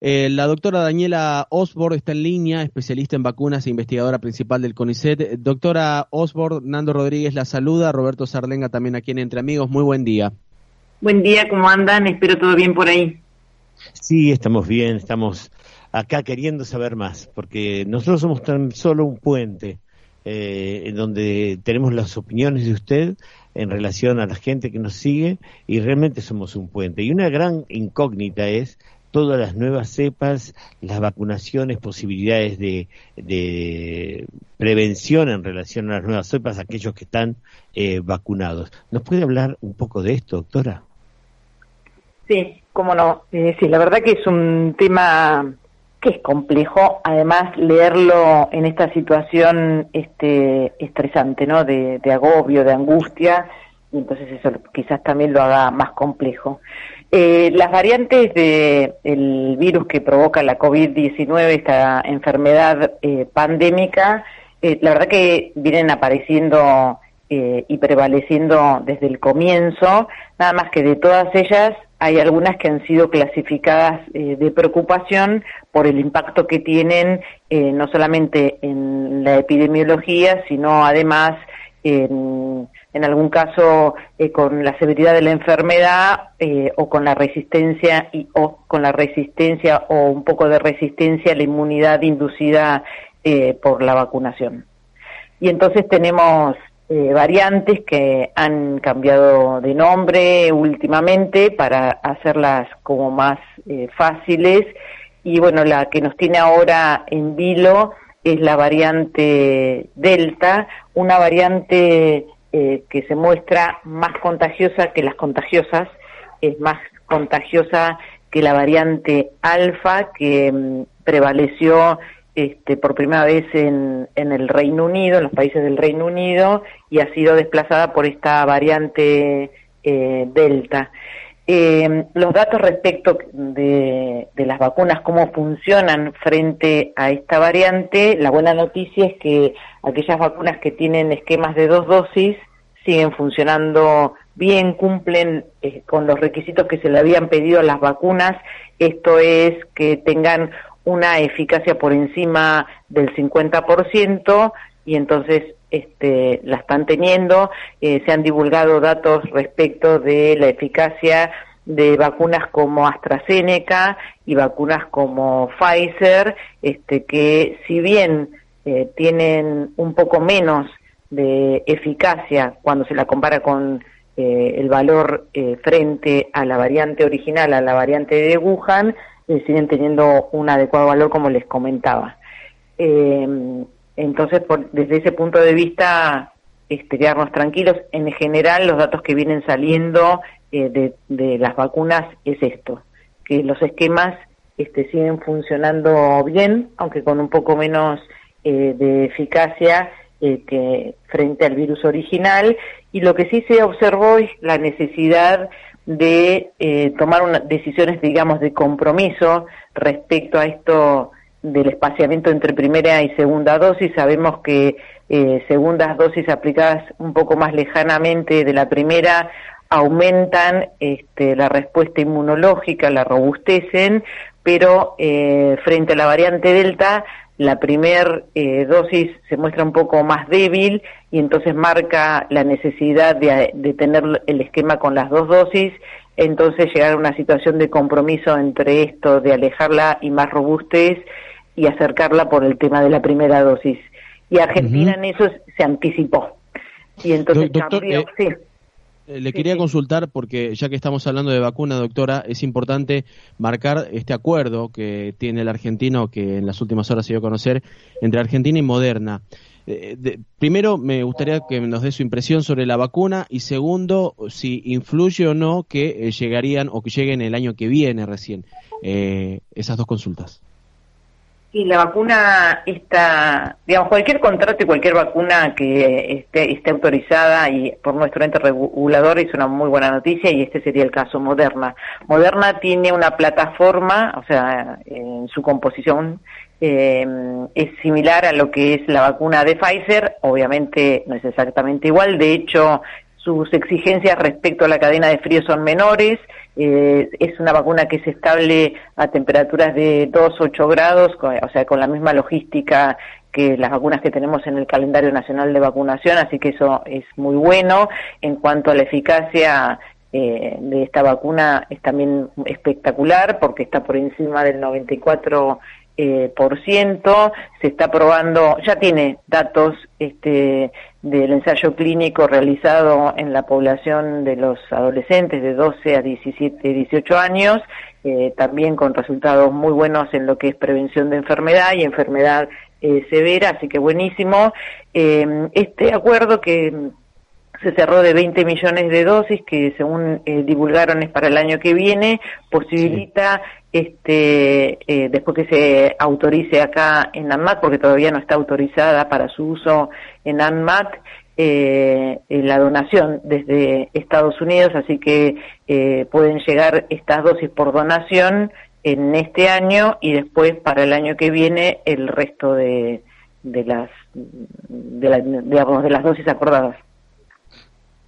Eh, la doctora Daniela Osborne está en línea, especialista en vacunas e investigadora principal del CONICET. Doctora Osborne, Nando Rodríguez la saluda, Roberto Sarlenga también aquí en Entre Amigos. Muy buen día. Buen día, ¿cómo andan? Espero todo bien por ahí. Sí, estamos bien, estamos acá queriendo saber más, porque nosotros somos tan solo un puente eh, en donde tenemos las opiniones de usted en relación a la gente que nos sigue y realmente somos un puente. Y una gran incógnita es todas las nuevas cepas, las vacunaciones, posibilidades de, prevención en relación a las nuevas cepas, aquellos que están eh, vacunados. ¿Nos puede hablar un poco de esto, doctora? Sí, cómo no. Eh, sí, la verdad que es un tema que es complejo, además leerlo en esta situación este, estresante, ¿no? De, de agobio, de angustia, y entonces eso quizás también lo haga más complejo. Eh, las variantes del virus que provoca la COVID-19, esta enfermedad eh, pandémica, eh, la verdad que vienen apareciendo y prevaleciendo desde el comienzo, nada más que de todas ellas hay algunas que han sido clasificadas de preocupación por el impacto que tienen no solamente en la epidemiología, sino además en algún caso eh, con la severidad de la enfermedad eh, o con la resistencia y, o con la resistencia o un poco de resistencia a la inmunidad inducida eh, por la vacunación. Y entonces tenemos variantes que han cambiado de nombre últimamente para hacerlas como más fáciles y bueno, la que nos tiene ahora en vilo es la variante Delta, una variante eh, que se muestra más contagiosa que las contagiosas, es más contagiosa que la variante alfa que mm, prevaleció este, por primera vez en, en, el Reino Unido, en los países del Reino Unido, y ha sido desplazada por esta variante eh, Delta. Eh, los datos respecto de, de, las vacunas, cómo funcionan frente a esta variante, la buena noticia es que aquellas vacunas que tienen esquemas de dos dosis siguen funcionando bien, cumplen eh, con los requisitos que se le habían pedido a las vacunas, esto es que tengan una eficacia por encima del 50% y entonces este, la están teniendo. Eh, se han divulgado datos respecto de la eficacia de vacunas como AstraZeneca y vacunas como Pfizer, este, que si bien eh, tienen un poco menos de eficacia cuando se la compara con eh, el valor eh, frente a la variante original, a la variante de Wuhan, eh, siguen teniendo un adecuado valor como les comentaba. Entonces, por, desde ese punto de vista, este, quedarnos tranquilos. En general, los datos que vienen saliendo de, de, las vacunas es esto, que los esquemas este, siguen funcionando bien, aunque con un poco menos de eficacia eh, que frente al virus original y lo que sí se observó es la necesidad de eh, tomar una, decisiones, digamos, de compromiso respecto a esto del espaciamiento entre primera y segunda dosis. Sabemos que eh, segundas dosis aplicadas un poco más lejanamente de la primera aumentan este, la respuesta inmunológica, la robustecen, pero eh, frente a la variante Delta la primer eh, dosis se muestra un poco más débil y entonces marca la necesidad de, de, tener el esquema con las dos dosis, entonces llegar a una situación de compromiso entre esto, de alejarla y más robustez y acercarla por el tema de la primera dosis. Y Argentina en eso se anticipó. Y entonces cambió, eh, sí. Eh, le quería consultar porque ya que estamos hablando de vacuna, doctora, es importante marcar este acuerdo que tiene el argentino que en las últimas horas se dio a conocer entre Argentina y Moderna. Eh, primero, me gustaría que nos dé su impresión sobre la vacuna y segundo, si influye o no que eh, llegarían o que lleguen el año que viene recién esas dos consultas. Y la vacuna está, digamos, cualquier contrato y cualquier vacuna que esté, esté autorizada y por nuestro ente regulador es una muy buena noticia y este sería el caso Moderna. Moderna tiene una plataforma, o sea, en su composición eh, es similar a lo que es la vacuna de Pfizer, obviamente no es exactamente igual, de hecho sus exigencias respecto a la cadena de frío son menores, eh, es una vacuna que es estable a temperaturas de 2-8 grados, o sea, con la misma logística que las vacunas que tenemos en el calendario nacional de vacunación, así que eso es muy bueno. En cuanto a la eficacia eh, de esta vacuna es también espectacular porque está por encima del 94 eh, por ciento, se está probando, ya tiene datos este, del ensayo clínico realizado en la población de los adolescentes de 12 a 17, 18 años, eh, también con resultados muy buenos en lo que es prevención de enfermedad y enfermedad eh, severa, así que buenísimo. Eh, este acuerdo que se cerró de 20 millones de dosis que según eh, divulgaron es para el año que viene, posibilita este eh, después que se autorice acá en ANMAT, porque todavía no está autorizada para su uso en ANMAT, eh, la donación desde Estados Unidos, así que pueden llegar estas dosis por donación en este año y después para el año que viene el resto de, de las de, digamos, de las dosis acordadas.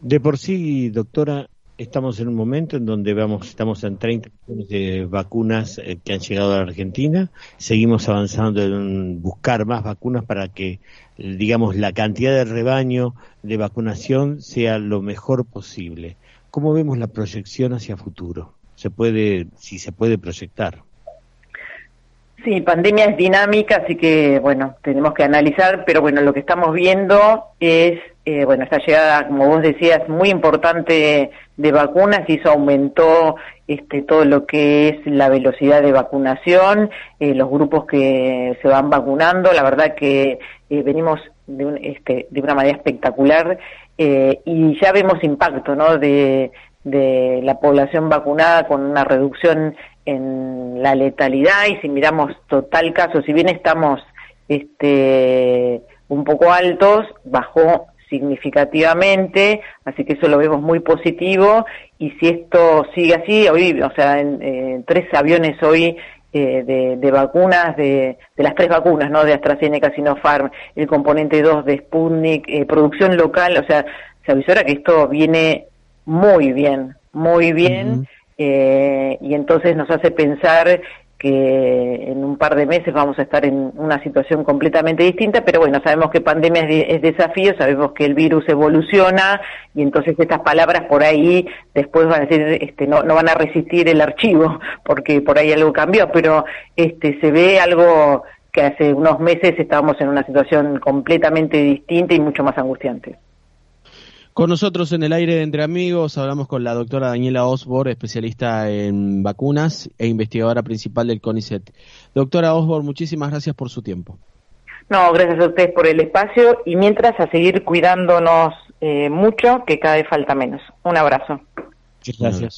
De por sí, doctora, estamos en un momento en donde vamos, estamos en 30 millones de vacunas eh, que han llegado a la Argentina. Seguimos avanzando en buscar más vacunas para que, digamos, la cantidad de rebaño de vacunación sea lo mejor posible. ¿Cómo vemos la proyección hacia futuro? Se puede, si se puede proyectar. Sí, pandemia es dinámica, así que bueno, tenemos que analizar, pero bueno, lo que estamos viendo es, eh, bueno, esta llegada, como vos decías, muy importante de vacunas y eso aumentó este, todo lo que es la velocidad de vacunación, eh, los grupos que se van vacunando, la verdad que eh, venimos de, un, este, de una manera espectacular y ya vemos impacto, ¿no? De, de la población vacunada con una reducción en la letalidad y si miramos total caso, si bien estamos este, un poco altos, bajó significativamente, así que eso lo vemos muy positivo y si esto sigue así, hoy, o sea, en, tres aviones hoy eh, de, vacunas, de, de, las tres vacunas, ¿no? De AstraZeneca, Sinopharm, el componente 2 de Sputnik, eh, producción local, o sea, se avisora que esto viene muy bien, muy bien, eh, y entonces nos hace pensar que en un par de meses vamos a estar en una situación completamente distinta, pero bueno, sabemos que pandemia es, desafío, sabemos que el virus evoluciona y entonces estas palabras por ahí después van a decir, este, no, no van a resistir el archivo porque por ahí algo cambió, pero este, se ve algo que hace unos meses estábamos en una situación completamente distinta y mucho más angustiante. Con nosotros en el aire de Entre Amigos hablamos con la doctora Daniela Osbor, especialista en vacunas e investigadora principal del CONICET. Doctora Osbor, muchísimas gracias por su tiempo. No, gracias a ustedes por el espacio y mientras a seguir cuidándonos eh, mucho, que cada vez falta menos. Un abrazo. Muchas gracias.